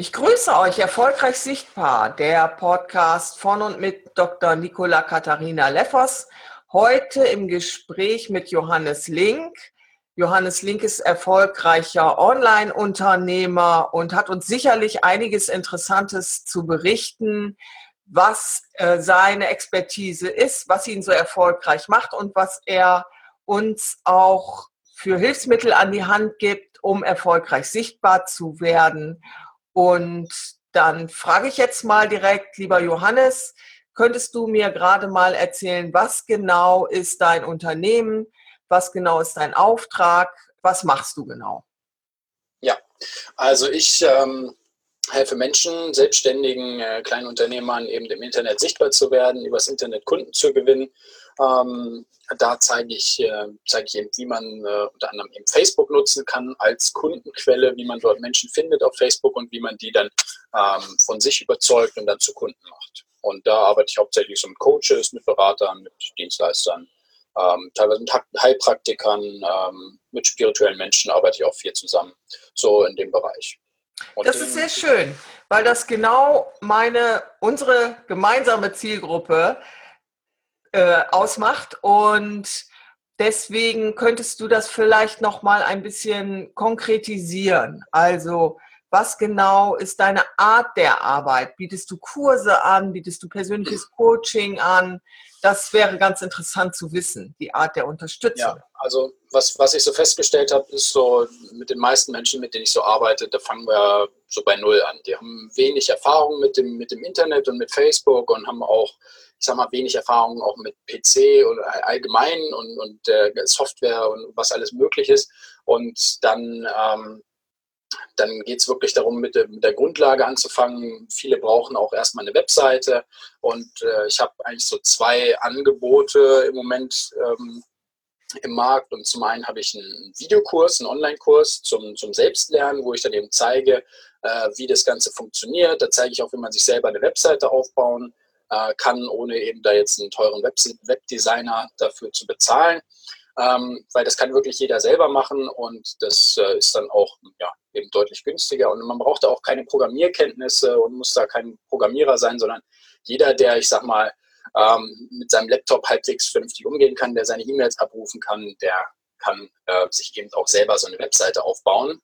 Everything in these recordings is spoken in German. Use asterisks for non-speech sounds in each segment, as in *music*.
Ich grüße euch erfolgreich sichtbar, der Podcast von und mit Dr. Nicola Katharina Leffers. Heute im Gespräch mit Johannes Link. Johannes Link ist erfolgreicher Online-Unternehmer und hat uns sicherlich einiges Interessantes zu berichten, was äh, seine Expertise ist, was ihn so erfolgreich macht und was er uns auch für Hilfsmittel an die Hand gibt, um erfolgreich sichtbar zu werden und dann frage ich jetzt mal direkt, lieber Johannes, könntest du mir gerade mal erzählen, was genau ist dein Unternehmen, was genau ist dein Auftrag, was machst du genau? Ja, also ich ähm, helfe Menschen, selbstständigen äh, kleinen Unternehmern eben im Internet sichtbar zu werden, übers Internet Kunden zu gewinnen ähm, da zeige ich, äh, zeige ich eben, wie man äh, unter anderem eben Facebook nutzen kann als Kundenquelle, wie man dort Menschen findet auf Facebook und wie man die dann ähm, von sich überzeugt und dann zu Kunden macht. Und da arbeite ich hauptsächlich so mit Coaches, mit Beratern, mit Dienstleistern, ähm, teilweise mit Heilpraktikern, ähm, mit spirituellen Menschen arbeite ich auch viel zusammen, so in dem Bereich. Und das ist sehr schön, weil das genau meine, unsere gemeinsame Zielgruppe äh, ausmacht. Und deswegen könntest du das vielleicht noch mal ein bisschen konkretisieren. Also was genau ist deine Art der Arbeit? Bietest du Kurse an? Bietest du persönliches Coaching an? Das wäre ganz interessant zu wissen, die Art der Unterstützung. Ja, also was, was ich so festgestellt habe, ist so mit den meisten Menschen, mit denen ich so arbeite, da fangen wir so bei Null an. Die haben wenig Erfahrung mit dem, mit dem Internet und mit Facebook und haben auch ich sag mal, wenig Erfahrung auch mit PC und allgemein und, und äh, Software und was alles möglich ist. Und dann, ähm, dann geht es wirklich darum, mit, mit, der Grundlage anzufangen. Viele brauchen auch erstmal eine Webseite. Und äh, ich habe eigentlich so zwei Angebote im Moment ähm, im Markt. Und zum einen habe ich einen Videokurs, einen Online-Kurs zum, zum Selbstlernen, wo ich dann eben zeige, äh, wie das Ganze funktioniert. Da zeige ich auch, wie man sich selber eine Webseite aufbauen äh, kann, ohne eben da jetzt einen teuren Web Webdesigner dafür zu bezahlen. Ähm, weil das kann wirklich jeder selber machen und das äh, ist dann auch ja, eben deutlich günstiger. Und man braucht da auch keine Programmierkenntnisse und muss da kein Programmierer sein, sondern jeder, der, ich sag mal, ähm, mit seinem Laptop halbwegs vernünftig umgehen kann, der seine E-Mails abrufen kann, der kann äh, sich eben auch selber so eine Webseite aufbauen.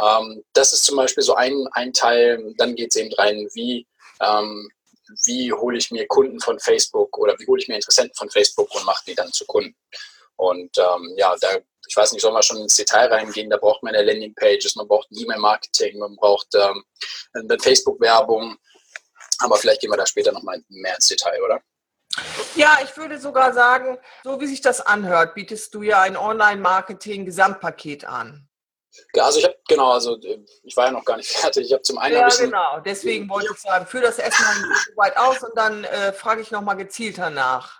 Ähm, das ist zum Beispiel so ein, ein Teil. Dann geht es eben rein, wie ähm, wie hole ich mir Kunden von Facebook oder wie hole ich mir Interessenten von Facebook und mache die dann zu Kunden. Und ähm, ja, da, ich weiß nicht, soll man schon ins Detail reingehen, da braucht man eine Landingpages, man braucht E-Mail-Marketing, man braucht ähm, eine Facebook-Werbung, aber vielleicht gehen wir da später nochmal mehr ins Detail, oder? Ja, ich würde sogar sagen, so wie sich das anhört, bietest du ja ein Online-Marketing-Gesamtpaket an. Ja, also ich habe, genau, also ich war ja noch gar nicht *laughs* fertig. Ich habe zum einen. Ja, genau, deswegen wollte ich sagen, führe das erstmal so weit aus und dann äh, frage ich nochmal gezielter nach.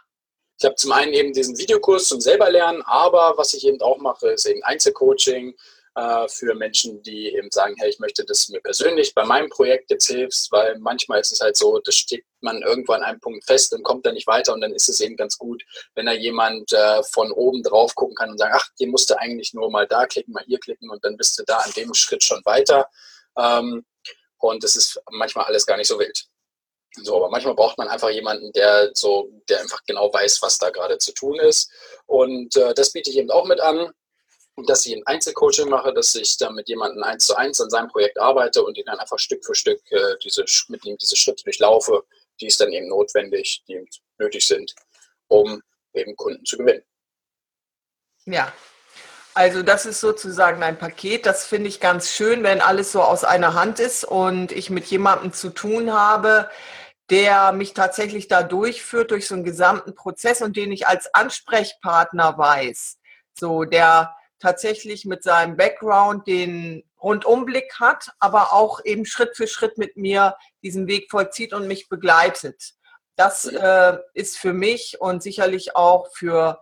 Ich habe zum einen eben diesen Videokurs zum selberlernen, aber was ich eben auch mache, ist eben Einzelcoaching äh, für Menschen, die eben sagen, hey, ich möchte, dass du mir persönlich bei meinem Projekt jetzt hilfst, weil manchmal ist es halt so, das steht man irgendwo an einem Punkt fest und kommt da nicht weiter und dann ist es eben ganz gut, wenn da jemand äh, von oben drauf gucken kann und sagen, ach, hier musst du eigentlich nur mal da klicken, mal hier klicken und dann bist du da an dem Schritt schon weiter. Ähm, und das ist manchmal alles gar nicht so wild. So, aber manchmal braucht man einfach jemanden, der so, der einfach genau weiß, was da gerade zu tun ist. Und äh, das biete ich eben auch mit an dass ich ein Einzelcoaching mache, dass ich da mit jemandem eins zu eins an seinem Projekt arbeite und ihn dann einfach Stück für Stück äh, diese, mit ihm diese Schritte durchlaufe, die es dann eben notwendig, die eben nötig sind, um eben Kunden zu gewinnen. Ja, also das ist sozusagen ein Paket. Das finde ich ganz schön, wenn alles so aus einer Hand ist und ich mit jemandem zu tun habe, der mich tatsächlich da durchführt durch so einen gesamten Prozess und den ich als Ansprechpartner weiß. So, der tatsächlich mit seinem Background den Rundumblick hat, aber auch eben Schritt für Schritt mit mir diesen Weg vollzieht und mich begleitet. Das äh, ist für mich und sicherlich auch für,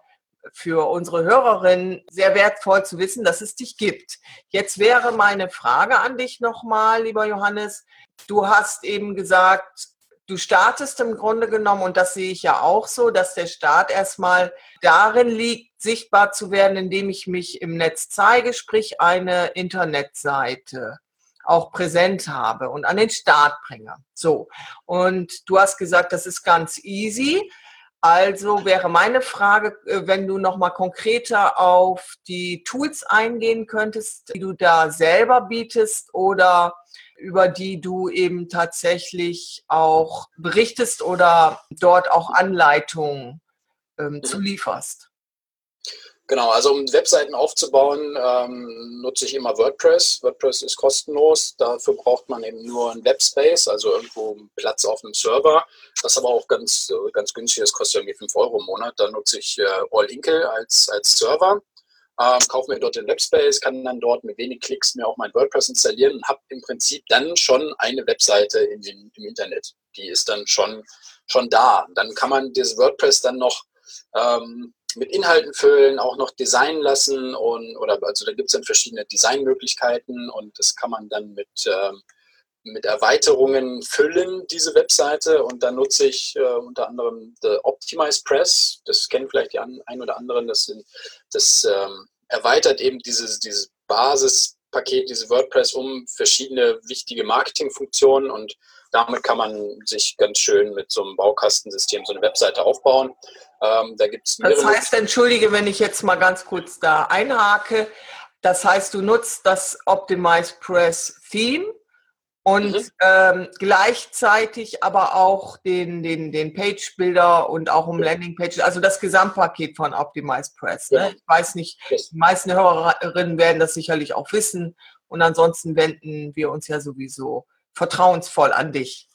für unsere Hörerinnen sehr wertvoll zu wissen, dass es dich gibt. Jetzt wäre meine Frage an dich nochmal, lieber Johannes. Du hast eben gesagt, du startest im Grunde genommen, und das sehe ich ja auch so, dass der Start erstmal darin liegt, sichtbar zu werden, indem ich mich im Netz zeige, sprich eine Internetseite auch präsent habe und an den Start bringe. So. Und du hast gesagt, das ist ganz easy. Also wäre meine Frage, äh, wenn du noch mal konkreter auf die Tools eingehen könntest, die du da selber bietest oder über die du eben tatsächlich auch berichtest oder dort auch Anleitungen ähm, mhm. zu lieferst. Genau, also um Webseiten aufzubauen, ähm, nutze ich immer WordPress. WordPress ist kostenlos. Dafür braucht man eben nur einen Webspace, also irgendwo Platz auf einem Server. Das aber auch ganz, ganz günstig, das kostet irgendwie 5 Euro im Monat. Da nutze ich äh, All-Inkle als, als Server ähm, kaufe mir dort den Webspace, kann dann dort mit wenig Klicks mir auch mein WordPress installieren und habe im Prinzip dann schon eine Webseite in den, im Internet. Die ist dann schon, schon da. Dann kann man dieses WordPress dann noch ähm, mit Inhalten füllen, auch noch designen lassen und oder also da gibt es dann verschiedene Designmöglichkeiten und das kann man dann mit ähm, mit Erweiterungen füllen, diese Webseite. Und da nutze ich äh, unter anderem The Optimize Press. Das kennen vielleicht die ein oder anderen. Das, sind, das ähm, erweitert eben dieses, dieses Basispaket, diese WordPress um verschiedene wichtige Marketingfunktionen. Und damit kann man sich ganz schön mit so einem Baukastensystem so eine Webseite aufbauen. Ähm, da gibt's das heißt, entschuldige, wenn ich jetzt mal ganz kurz da einhake. Das heißt, du nutzt das Optimize Press Theme und mhm. ähm, gleichzeitig aber auch den, den, den Page-Builder und auch um Landing-Pages, also das Gesamtpaket von Optimize Press. Ne? Ja. Ich weiß nicht, die meisten Hörerinnen werden das sicherlich auch wissen und ansonsten wenden wir uns ja sowieso vertrauensvoll an dich.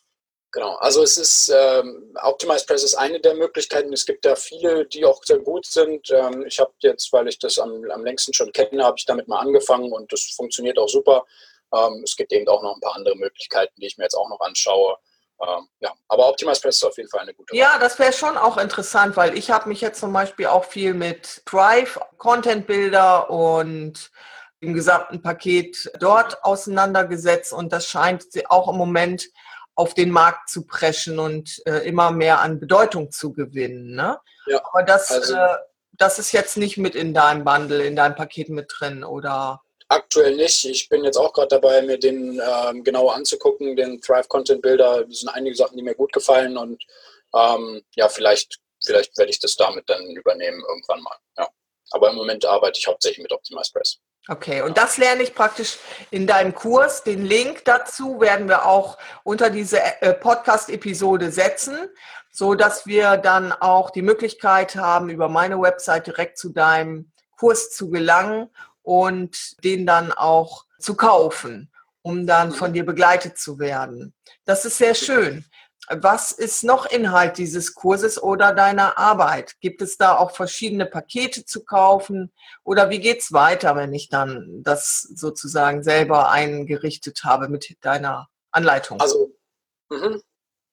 Genau, also es ist, ähm, Optimize Press ist eine der Möglichkeiten. Es gibt da viele, die auch sehr gut sind. Ähm, ich habe jetzt, weil ich das am, am längsten schon kenne, habe ich damit mal angefangen und das funktioniert auch super. Ähm, es gibt eben auch noch ein paar andere Möglichkeiten, die ich mir jetzt auch noch anschaue. Ähm, ja, aber Optimize Press ist auf jeden Fall eine gute Wahl. Ja, das wäre schon auch interessant, weil ich habe mich jetzt zum Beispiel auch viel mit Drive, Content Builder und dem gesamten Paket dort auseinandergesetzt und das scheint auch im Moment auf den Markt zu preschen und äh, immer mehr an Bedeutung zu gewinnen. Ne? Ja, Aber das, also, äh, das ist jetzt nicht mit in deinem Bundle, in deinem Paket mit drin, oder? Aktuell nicht. Ich bin jetzt auch gerade dabei, mir den ähm, genauer anzugucken, den Thrive Content Builder. Das sind einige Sachen, die mir gut gefallen und ähm, ja, vielleicht, vielleicht werde ich das damit dann übernehmen irgendwann mal. Ja. Aber im Moment arbeite ich hauptsächlich mit Optimize Press. Okay, und das lerne ich praktisch in deinem Kurs. Den Link dazu werden wir auch unter diese äh, Podcast-Episode setzen, so dass wir dann auch die Möglichkeit haben, über meine Website direkt zu deinem Kurs zu gelangen und den dann auch zu kaufen, um dann von dir begleitet zu werden. Das ist sehr schön. Was ist noch Inhalt dieses Kurses oder deiner Arbeit? Gibt es da auch verschiedene Pakete zu kaufen? Oder wie geht es weiter, wenn ich dann das sozusagen selber eingerichtet habe mit deiner Anleitung? Also, mh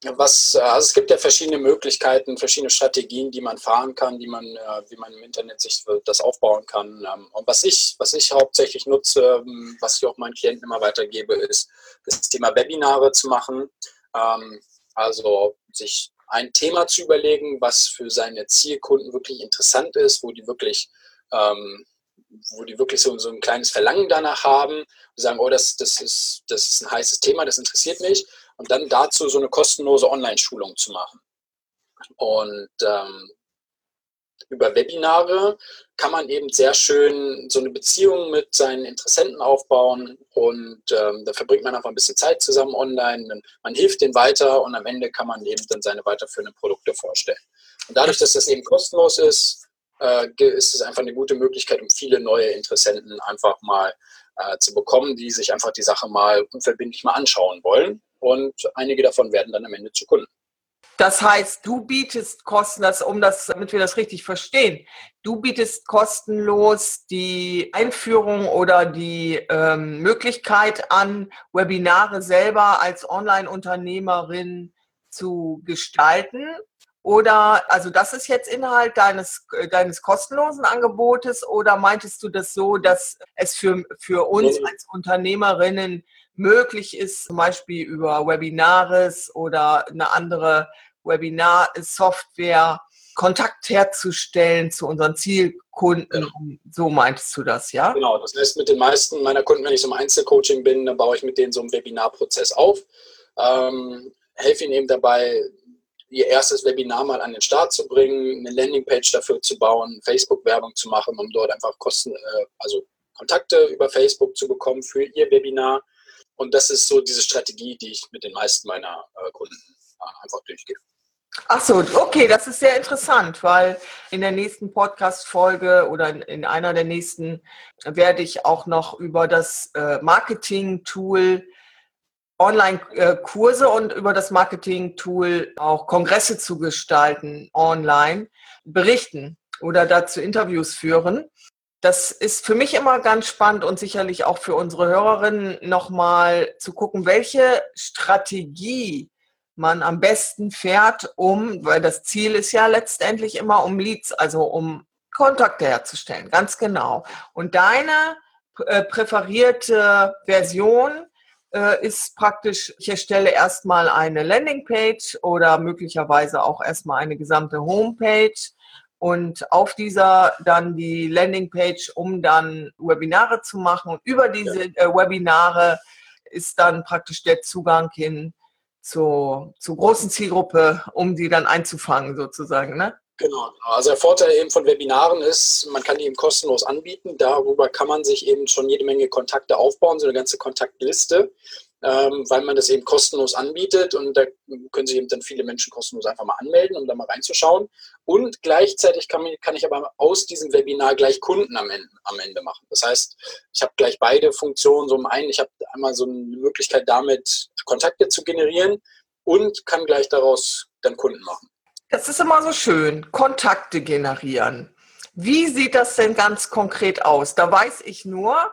was, äh, also es gibt ja verschiedene Möglichkeiten, verschiedene Strategien, die man fahren kann, die man, äh, wie man im Internet sich das aufbauen kann. Ähm, und was ich, was ich hauptsächlich nutze, ähm, was ich auch meinen Klienten immer weitergebe, ist das Thema Webinare zu machen. Ähm, also sich ein Thema zu überlegen, was für seine Zielkunden wirklich interessant ist, wo die wirklich wo die wirklich so, so ein kleines Verlangen danach haben und sagen, oh, das, das, ist, das ist ein heißes Thema, das interessiert mich und dann dazu so eine kostenlose Online-Schulung zu machen. Und ähm, über Webinare kann man eben sehr schön so eine Beziehung mit seinen Interessenten aufbauen und ähm, da verbringt man einfach ein bisschen Zeit zusammen online. Man hilft denen weiter und am Ende kann man eben dann seine weiterführenden Produkte vorstellen. Und dadurch, dass das eben kostenlos ist, äh, ist es einfach eine gute Möglichkeit, um viele neue Interessenten einfach mal äh, zu bekommen, die sich einfach die Sache mal unverbindlich mal anschauen wollen und einige davon werden dann am Ende zu Kunden. Das heißt, du bietest kostenlos, um das, damit wir das richtig verstehen, du bietest kostenlos die Einführung oder die ähm, Möglichkeit an, Webinare selber als Online-Unternehmerin zu gestalten. Oder, also das ist jetzt Inhalt deines, deines kostenlosen Angebotes oder meintest du das so, dass es für, für uns als Unternehmerinnen möglich ist, zum Beispiel über Webinares oder eine andere Webinar-Software Kontakt herzustellen zu unseren Zielkunden. Ja. So meintest du das, ja? Genau, das heißt, mit den meisten meiner Kunden, wenn ich so im Einzelcoaching bin, dann baue ich mit denen so einen Webinarprozess auf, ähm, helfe ihnen eben dabei, ihr erstes Webinar mal an den Start zu bringen, eine Landingpage dafür zu bauen, Facebook-Werbung zu machen, um dort einfach Kosten, äh, also Kontakte über Facebook zu bekommen für ihr Webinar. Und das ist so diese Strategie, die ich mit den meisten meiner äh, Kunden äh, einfach durchgehe. Ach so, okay, das ist sehr interessant, weil in der nächsten Podcast-Folge oder in einer der nächsten werde ich auch noch über das äh, Marketing-Tool Online-Kurse und über das Marketing-Tool auch Kongresse zu gestalten online berichten oder dazu Interviews führen. Das ist für mich immer ganz spannend und sicherlich auch für unsere Hörerinnen nochmal zu gucken, welche Strategie man am besten fährt, um, weil das Ziel ist ja letztendlich immer um Leads, also um Kontakte herzustellen, ganz genau. Und deine äh, präferierte Version äh, ist praktisch, ich erstelle erstmal eine Landingpage oder möglicherweise auch erstmal eine gesamte Homepage und auf dieser dann die Landingpage, um dann Webinare zu machen. Und über diese äh, Webinare ist dann praktisch der Zugang hin zur, zur großen Zielgruppe, um die dann einzufangen sozusagen. Ne? Genau. Also der Vorteil eben von Webinaren ist, man kann die eben kostenlos anbieten. Darüber kann man sich eben schon jede Menge Kontakte aufbauen, so eine ganze Kontaktliste ähm, weil man das eben kostenlos anbietet und da können sich eben dann viele Menschen kostenlos einfach mal anmelden, um da mal reinzuschauen. Und gleichzeitig kann, kann ich aber aus diesem Webinar gleich Kunden am Ende, am Ende machen. Das heißt, ich habe gleich beide Funktionen. So im einen, ich habe einmal so eine Möglichkeit damit, Kontakte zu generieren und kann gleich daraus dann Kunden machen. Das ist immer so schön, Kontakte generieren. Wie sieht das denn ganz konkret aus? Da weiß ich nur,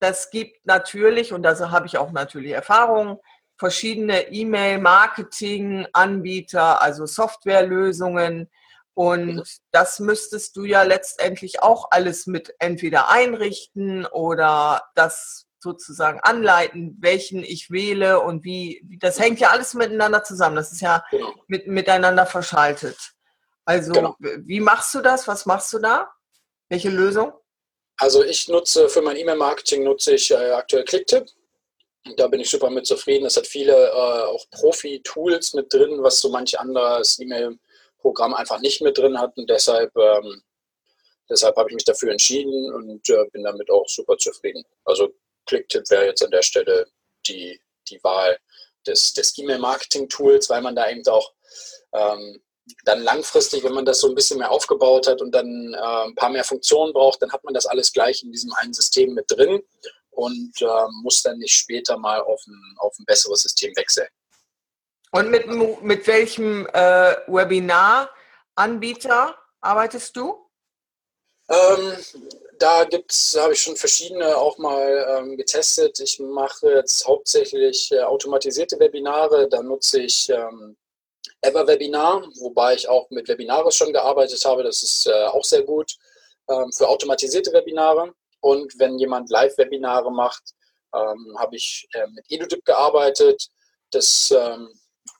das gibt natürlich, und da habe ich auch natürlich Erfahrung, verschiedene E-Mail-Marketing-Anbieter, also Softwarelösungen. Und das müsstest du ja letztendlich auch alles mit entweder einrichten oder das sozusagen anleiten, welchen ich wähle und wie, das hängt ja alles miteinander zusammen. Das ist ja genau. mit, miteinander verschaltet. Also, genau. wie machst du das? Was machst du da? Welche Lösung? Also ich nutze für mein E-Mail-Marketing nutze ich äh, aktuell Clicktip. Da bin ich super mit zufrieden. Es hat viele äh, auch Profi-Tools mit drin, was so manch anderes E-Mail-Programm einfach nicht mit drin hat. Und deshalb, ähm, deshalb habe ich mich dafür entschieden und äh, bin damit auch super zufrieden. Also Clicktip wäre jetzt an der Stelle die, die Wahl des, des E-Mail-Marketing-Tools, weil man da eben auch ähm, dann langfristig, wenn man das so ein bisschen mehr aufgebaut hat und dann äh, ein paar mehr Funktionen braucht, dann hat man das alles gleich in diesem einen System mit drin und äh, muss dann nicht später mal auf ein, auf ein besseres System wechseln. Und mit, mit welchem äh, Webinar-Anbieter arbeitest du? Ähm, da gibt's, habe ich schon verschiedene auch mal ähm, getestet. Ich mache jetzt hauptsächlich äh, automatisierte Webinare. Da nutze ich ähm, Ever-Webinar, wobei ich auch mit Webinares schon gearbeitet habe. Das ist äh, auch sehr gut ähm, für automatisierte Webinare. Und wenn jemand Live-Webinare macht, ähm, habe ich äh, mit EduDip gearbeitet. Das ähm,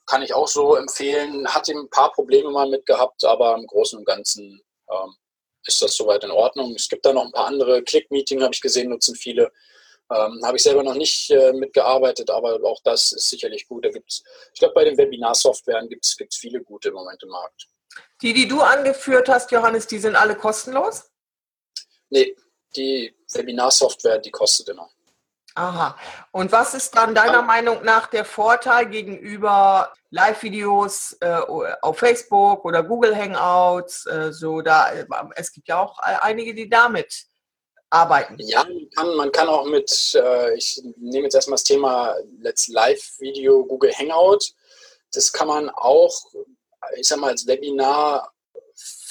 kann ich auch so empfehlen. Hatte ein paar Probleme mal mit gehabt, aber im Großen und Ganzen ähm, ist das soweit in Ordnung. Es gibt da noch ein paar andere. Click-Meeting habe ich gesehen, nutzen viele. Ähm, Habe ich selber noch nicht äh, mitgearbeitet, aber auch das ist sicherlich gut. Da gibt's, ich glaube, bei den Webinar-Softwaren gibt es viele gute im Moment im Markt. Die, die du angeführt hast, Johannes, die sind alle kostenlos? Nee, die Webinar-Software, die kostet immer. Aha. Und was ist dann deiner. Meinung nach der Vorteil gegenüber Live-Videos äh, auf Facebook oder Google Hangouts? Äh, so da, äh, es gibt ja auch einige, die damit arbeiten? Ja, man kann, man kann auch mit, äh, ich nehme jetzt erstmal das Thema Let's Live Video Google Hangout. das kann man auch, ich sag mal, als Webinar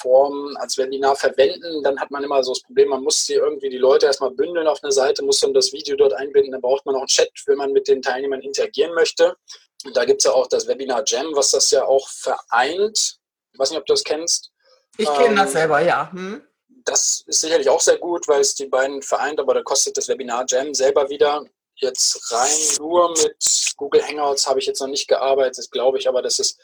Form als Webinar verwenden, dann hat man immer so das Problem, man muss die irgendwie die Leute erstmal bündeln auf eine Seite, muss dann das Video dort einbinden, dann braucht man auch einen Chat, wenn man mit den Teilnehmern interagieren möchte. Und da gibt es ja auch das Webinar Jam, was das ja auch vereint. Ich weiß nicht, ob du das kennst. Ich kenne ähm, das selber, ja. Hm? Das ist sicherlich auch sehr gut, weil es die beiden vereint, aber da kostet das Webinar Jam selber wieder. Jetzt rein nur mit Google Hangouts habe ich jetzt noch nicht gearbeitet, glaube ich, aber das ist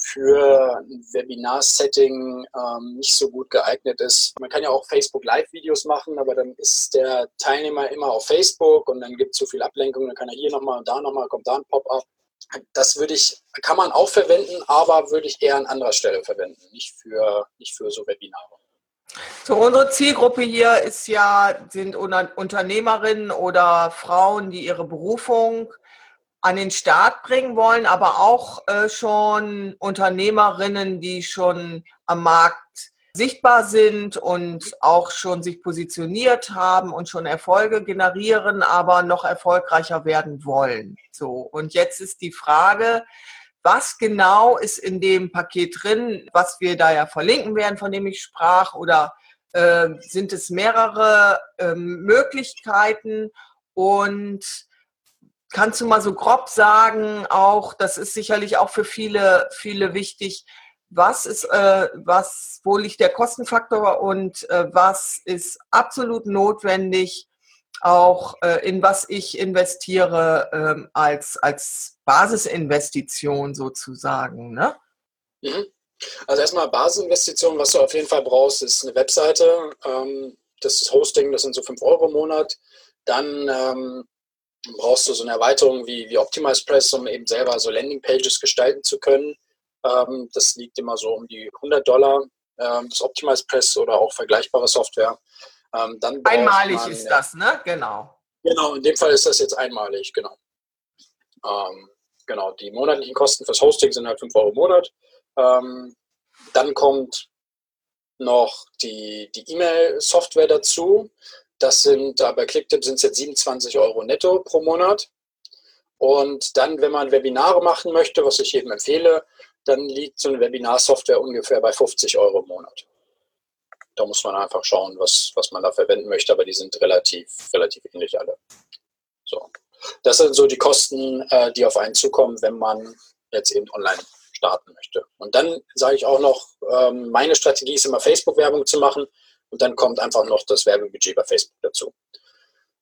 für ein Webinar-Setting ähm, nicht so gut geeignet ist. Man kann ja auch Facebook Live-Videos machen, aber dann ist der Teilnehmer immer auf Facebook und dann gibt es so viel Ablenkung, dann kann er hier nochmal und da nochmal, kommt da ein Pop-up. Das würde ich, kann man auch verwenden, aber würde ich eher an anderer Stelle verwenden, nicht für, nicht für so Webinare. So, unsere Zielgruppe hier ist ja, sind Unternehmerinnen oder Frauen, die ihre Berufung an den Start bringen wollen, aber auch äh, schon Unternehmerinnen, die schon am Markt sichtbar sind und auch schon sich positioniert haben und schon Erfolge generieren, aber noch erfolgreicher werden wollen. So. Und jetzt ist die Frage, was genau ist in dem Paket drin, was wir da ja verlinken werden, von dem ich sprach, oder äh, sind es mehrere äh, Möglichkeiten? Und Kannst du mal so grob sagen, auch, das ist sicherlich auch für viele, viele wichtig, was ist, äh, was, wo liegt der Kostenfaktor und äh, was ist absolut notwendig, auch äh, in was ich investiere ähm, als, als Basisinvestition sozusagen. Ne? Mhm. Also erstmal Basisinvestition, was du auf jeden Fall brauchst, ist eine Webseite. Ähm, das ist Hosting, das sind so 5 Euro im Monat. Dann ähm, brauchst du so eine Erweiterung wie, wie Optimize Press, um eben selber so Landingpages gestalten zu können. Ähm, das liegt immer so um die 100 Dollar, ähm, das Optimize Press oder auch vergleichbare Software. Ähm, dann einmalig man, ist das, ne? Genau. Genau, in dem Fall ist das jetzt einmalig, genau. Ähm, genau, die monatlichen Kosten fürs Hosting sind halt 5 Euro im Monat. Ähm, dann kommt noch die, die E-Mail-Software dazu. Das sind, bei ClickTip sind es jetzt 27 Euro netto pro Monat. Und dann, wenn man Webinare machen möchte, was ich jedem empfehle, dann liegt so eine Webinarsoftware ungefähr bei 50 Euro im Monat. Da muss man einfach schauen, was, was man da verwenden möchte, aber die sind relativ, relativ ähnlich alle. So. Das sind so die Kosten, äh, die auf einen zukommen, wenn man jetzt eben online starten möchte. Und dann sage ich auch noch, ähm, meine Strategie ist immer Facebook-Werbung zu machen. Und dann kommt einfach noch das Werbebudget bei Facebook dazu.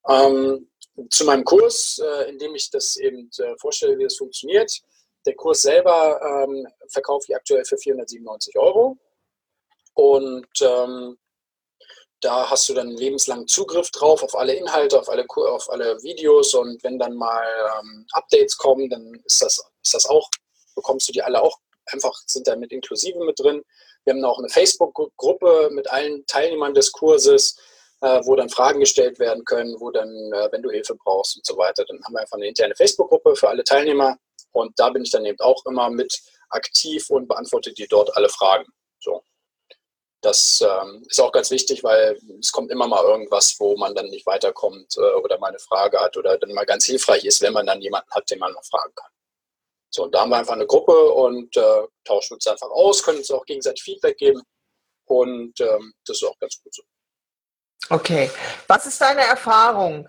Ähm, zu meinem Kurs, äh, in dem ich das eben äh, vorstelle, wie das funktioniert. Der Kurs selber ähm, verkaufe ich aktuell für 497 Euro. Und ähm, da hast du dann lebenslangen Zugriff drauf auf alle Inhalte, auf alle, auf alle Videos. Und wenn dann mal ähm, Updates kommen, dann ist das, ist das auch, bekommst du die alle auch einfach, sind da mit inklusive mit drin. Wir haben auch eine Facebook-Gruppe mit allen Teilnehmern des Kurses, äh, wo dann Fragen gestellt werden können, wo dann, äh, wenn du Hilfe brauchst und so weiter, dann haben wir einfach eine interne Facebook-Gruppe für alle Teilnehmer und da bin ich dann eben auch immer mit aktiv und beantworte dir dort alle Fragen. Das ähm, ist auch ganz wichtig, weil es kommt immer mal irgendwas, wo man dann nicht weiterkommt äh, oder mal eine Frage hat oder dann mal ganz hilfreich ist, wenn man dann jemanden hat, den man noch fragen kann. So, und da haben wir einfach eine Gruppe und äh, tauschen uns einfach aus, können uns auch gegenseitig Feedback geben. Und ähm, das ist auch ganz gut so. Okay. Was ist deine Erfahrung?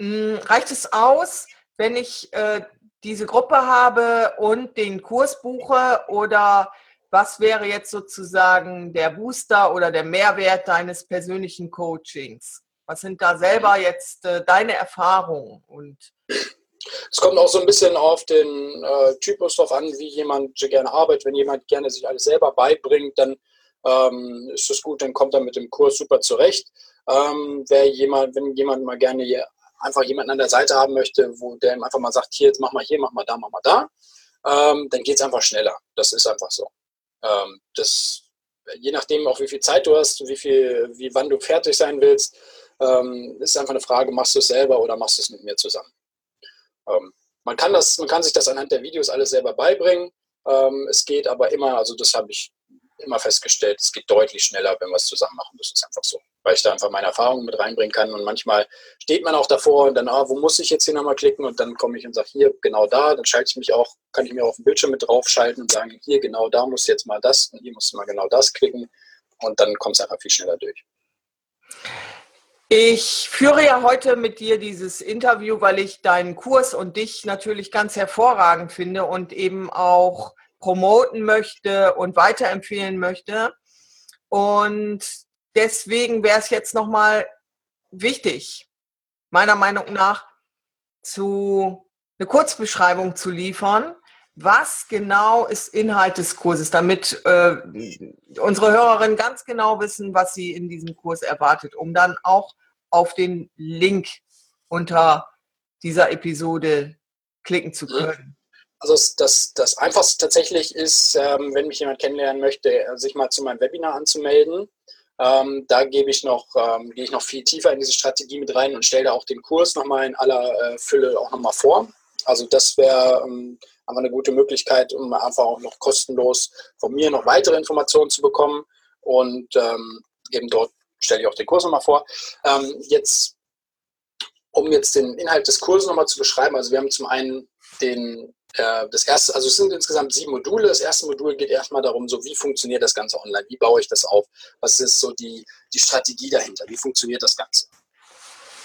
Hm, reicht es aus, wenn ich äh, diese Gruppe habe und den Kurs buche? Oder was wäre jetzt sozusagen der Booster oder der Mehrwert deines persönlichen Coachings? Was sind da selber jetzt äh, deine Erfahrungen? Und es kommt auch so ein bisschen auf den äh, Typus drauf an, wie jemand gerne arbeitet. Wenn jemand gerne sich alles selber beibringt, dann ähm, ist das gut, dann kommt er mit dem Kurs super zurecht. Ähm, wer jemand, wenn jemand mal gerne einfach jemanden an der Seite haben möchte, wo der ihm einfach mal sagt, hier, jetzt mach mal hier, mach mal da, mach mal da, ähm, dann geht es einfach schneller. Das ist einfach so. Ähm, das, je nachdem auch, wie viel Zeit du hast, wie viel, wie wann du fertig sein willst, ähm, ist einfach eine Frage, machst du es selber oder machst du es mit mir zusammen? Ähm, man, kann das, man kann sich das anhand der Videos alles selber beibringen. Ähm, es geht aber immer, also das habe ich immer festgestellt, es geht deutlich schneller, wenn wir es zusammen machen. Das ist einfach so. Weil ich da einfach meine Erfahrungen mit reinbringen kann. Und manchmal steht man auch davor und dann, ah, wo muss ich jetzt hier nochmal klicken? Und dann komme ich und sage, hier, genau da. Dann schalte ich mich auch, kann ich mir auf dem Bildschirm mit draufschalten und sagen, hier, genau da muss jetzt mal das und hier muss mal genau das klicken. Und dann kommt es einfach viel schneller durch. Ich führe ja heute mit dir dieses Interview, weil ich deinen Kurs und dich natürlich ganz hervorragend finde und eben auch promoten möchte und weiterempfehlen möchte. Und deswegen wäre es jetzt nochmal wichtig, meiner Meinung nach, zu eine Kurzbeschreibung zu liefern. Was genau ist Inhalt des Kurses, damit äh, unsere Hörerinnen ganz genau wissen, was sie in diesem Kurs erwartet, um dann auch auf den Link unter dieser Episode klicken zu mhm. können? Also das, das Einfachste tatsächlich ist, ähm, wenn mich jemand kennenlernen möchte, sich mal zu meinem Webinar anzumelden. Ähm, da gebe ich noch, ähm, gehe ich noch viel tiefer in diese Strategie mit rein und stelle da auch den Kurs nochmal in aller äh, Fülle auch nochmal vor. Also das wäre ähm, einfach eine gute Möglichkeit, um einfach auch noch kostenlos von mir noch weitere Informationen zu bekommen. Und ähm, eben dort stelle ich auch den Kurs nochmal vor. Ähm, jetzt, um jetzt den Inhalt des Kurses nochmal zu beschreiben, also wir haben zum einen den das erste, also es sind insgesamt sieben Module. Das erste Modul geht erstmal darum, so wie funktioniert das Ganze online? Wie baue ich das auf? Was ist so die, die Strategie dahinter? Wie funktioniert das Ganze?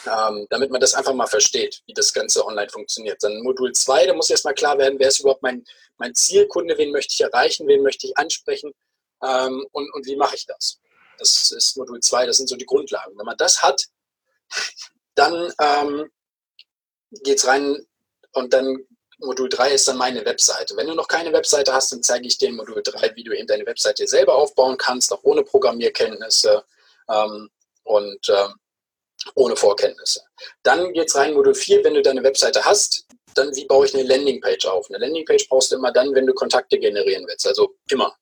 Ähm, damit man das einfach mal versteht, wie das Ganze online funktioniert. Dann Modul 2, da muss erstmal klar werden, wer ist überhaupt mein, mein Zielkunde, wen möchte ich erreichen, wen möchte ich ansprechen ähm, und, und wie mache ich das? Das ist Modul 2, das sind so die Grundlagen. Wenn man das hat, dann ähm, geht es rein und dann Modul 3 ist dann meine Webseite. Wenn du noch keine Webseite hast, dann zeige ich dir in Modul 3, wie du eben deine Webseite selber aufbauen kannst, auch ohne Programmierkenntnisse ähm, und ähm, ohne Vorkenntnisse. Dann geht es rein in Modul 4, wenn du deine Webseite hast, dann wie baue ich eine Landingpage auf? Eine Landingpage brauchst du immer dann, wenn du Kontakte generieren willst. Also immer.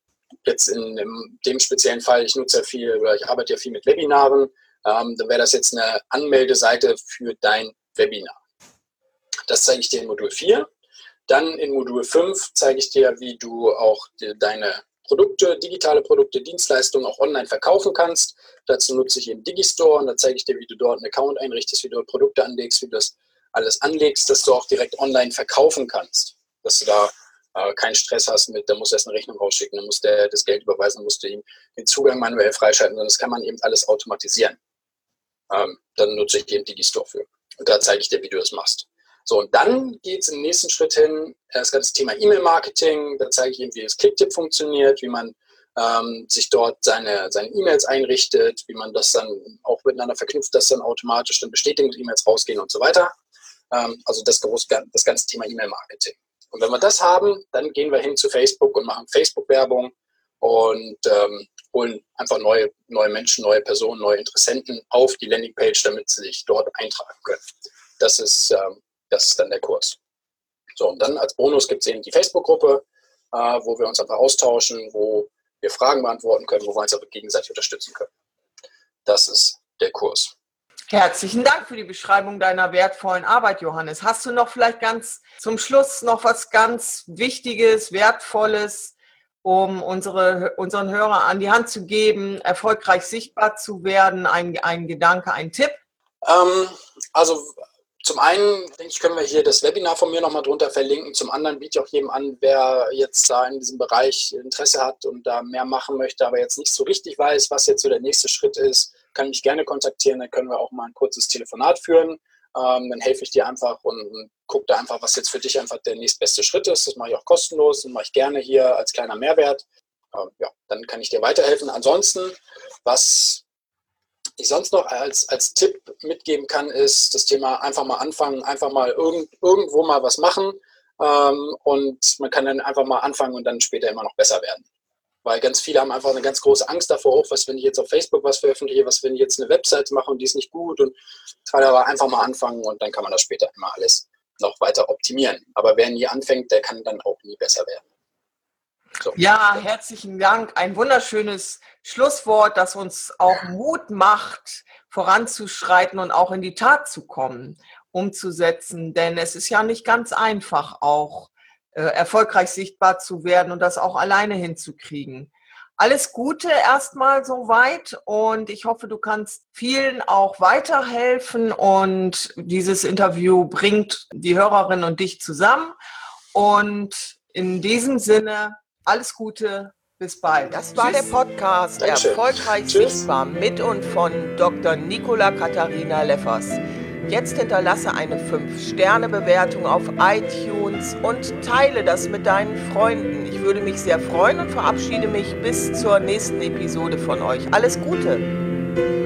Jetzt in, in dem speziellen Fall, ich nutze ja viel, oder ich arbeite ja viel mit Webinaren, ähm, dann wäre das jetzt eine Anmeldeseite für dein Webinar. Das zeige ich dir in Modul 4. Dann in Modul 5 zeige ich dir, wie du auch deine Produkte, digitale Produkte, Dienstleistungen auch online verkaufen kannst. Dazu nutze ich eben Digistore und da zeige ich dir, wie du dort einen Account einrichtest, wie du dort Produkte anlegst, wie du das alles anlegst, dass du auch direkt online verkaufen kannst. Dass du da äh, keinen Stress hast mit, da musst du erst eine Rechnung rausschicken, dann musst du das Geld überweisen, dann musst du ihm den Zugang manuell freischalten, sondern das kann man eben alles automatisieren. Ähm, dann nutze ich eben Digistore für. Und da zeige ich dir, wie du das machst. So, und dann geht es im nächsten Schritt hin, äh, das ganze Thema E-Mail-Marketing. Da zeige ich Ihnen, wie das Clicktip funktioniert, wie man ähm, sich dort seine seine E-Mails einrichtet, wie man das dann auch miteinander verknüpft, dass dann automatisch dann Bestätigungs-E-Mails rausgehen und so weiter. Ähm, also das, das ganze Thema E-Mail-Marketing. Und wenn wir das haben, dann gehen wir hin zu Facebook und machen Facebook-Werbung und ähm, holen einfach neue, neue Menschen, neue Personen, neue Interessenten auf die Landingpage, damit sie sich dort eintragen können. Das ist ähm, das ist dann der Kurs. So, und dann als Bonus gibt es eben die Facebook-Gruppe, äh, wo wir uns einfach austauschen, wo wir Fragen beantworten können, wo wir uns aber gegenseitig unterstützen können. Das ist der Kurs. Herzlichen Dank für die Beschreibung deiner wertvollen Arbeit, Johannes. Hast du noch vielleicht ganz zum Schluss noch was ganz Wichtiges, Wertvolles, um unsere, unseren Hörer an die Hand zu geben, erfolgreich sichtbar zu werden? Ein, ein Gedanke, ein Tipp? Ähm, also zum einen, denke ich, können wir hier das Webinar von mir nochmal drunter verlinken. Zum anderen biete ich auch jedem an, wer jetzt da in diesem Bereich Interesse hat und da mehr machen möchte, aber jetzt nicht so richtig weiß, was jetzt so der nächste Schritt ist, kann mich gerne kontaktieren. Dann können wir auch mal ein kurzes Telefonat führen. Ähm, dann helfe ich dir einfach und, und gucke da einfach, was jetzt für dich einfach der nächstbeste Schritt ist. Das mache ich auch kostenlos und mache ich gerne hier als kleiner Mehrwert. Ähm, ja, dann kann ich dir weiterhelfen. Ansonsten, was ich sonst noch als, als Tipp mitgeben kann, ist das Thema einfach mal anfangen, einfach mal irgend, irgendwo mal was machen ähm, und man kann dann einfach mal anfangen und dann später immer noch besser werden. Weil ganz viele haben einfach eine ganz große Angst davor, auch was, wenn ich jetzt auf Facebook was veröffentliche, was, wenn ich jetzt eine Website mache und die ist nicht gut und kann aber einfach mal anfangen und dann kann man das später immer alles noch weiter optimieren. Aber wer nie anfängt, der kann dann auch nie besser werden. So. Ja, herzlichen Dank. Ein wunderschönes Schlusswort, das uns auch Mut macht, voranzuschreiten und auch in die Tat zu kommen, umzusetzen. Denn es ist ja nicht ganz einfach, auch äh, erfolgreich sichtbar zu werden und das auch alleine hinzukriegen. alles Gute erstmal soweit und ich hoffe, du kannst vielen auch weiterhelfen und dieses Interview bringt die Hörerin und dich zusammen. Und in diesem Sinne, alles Gute, bis bald. Das war Tschüss. der Podcast Dankeschön. Erfolgreich Tschüss. Sichtbar mit und von Dr. Nicola Katharina Leffers. Jetzt hinterlasse eine 5-Sterne-Bewertung auf iTunes und teile das mit deinen Freunden. Ich würde mich sehr freuen und verabschiede mich bis zur nächsten Episode von euch. Alles Gute!